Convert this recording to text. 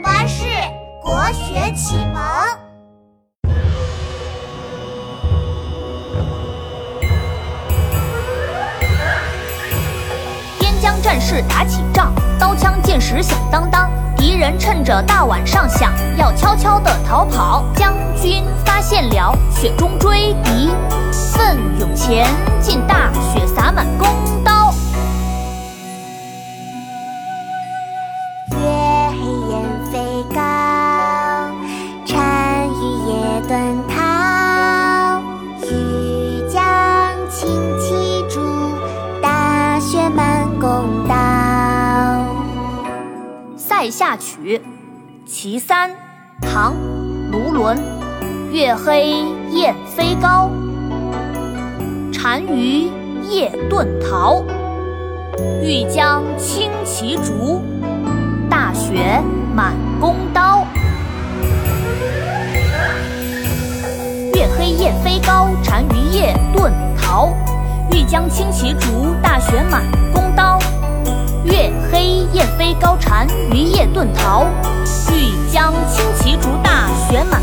巴士国学启蒙。边疆战士打起仗，刀枪剑石响当当，敌人趁着大晚上想要悄悄的逃跑，将军发现了，雪中追敌，奋勇前进，大遁逃。欲将轻骑逐，大雪满弓刀。《塞下曲·其三》唐·卢纶。月黑雁飞高，单于夜遁逃。欲将轻骑逐，大雪满弓刀。雁飞高，单于夜遁逃。欲将轻骑逐，大雪满弓刀。月黑雁飞高，单于夜遁逃。欲将轻骑逐，大雪满。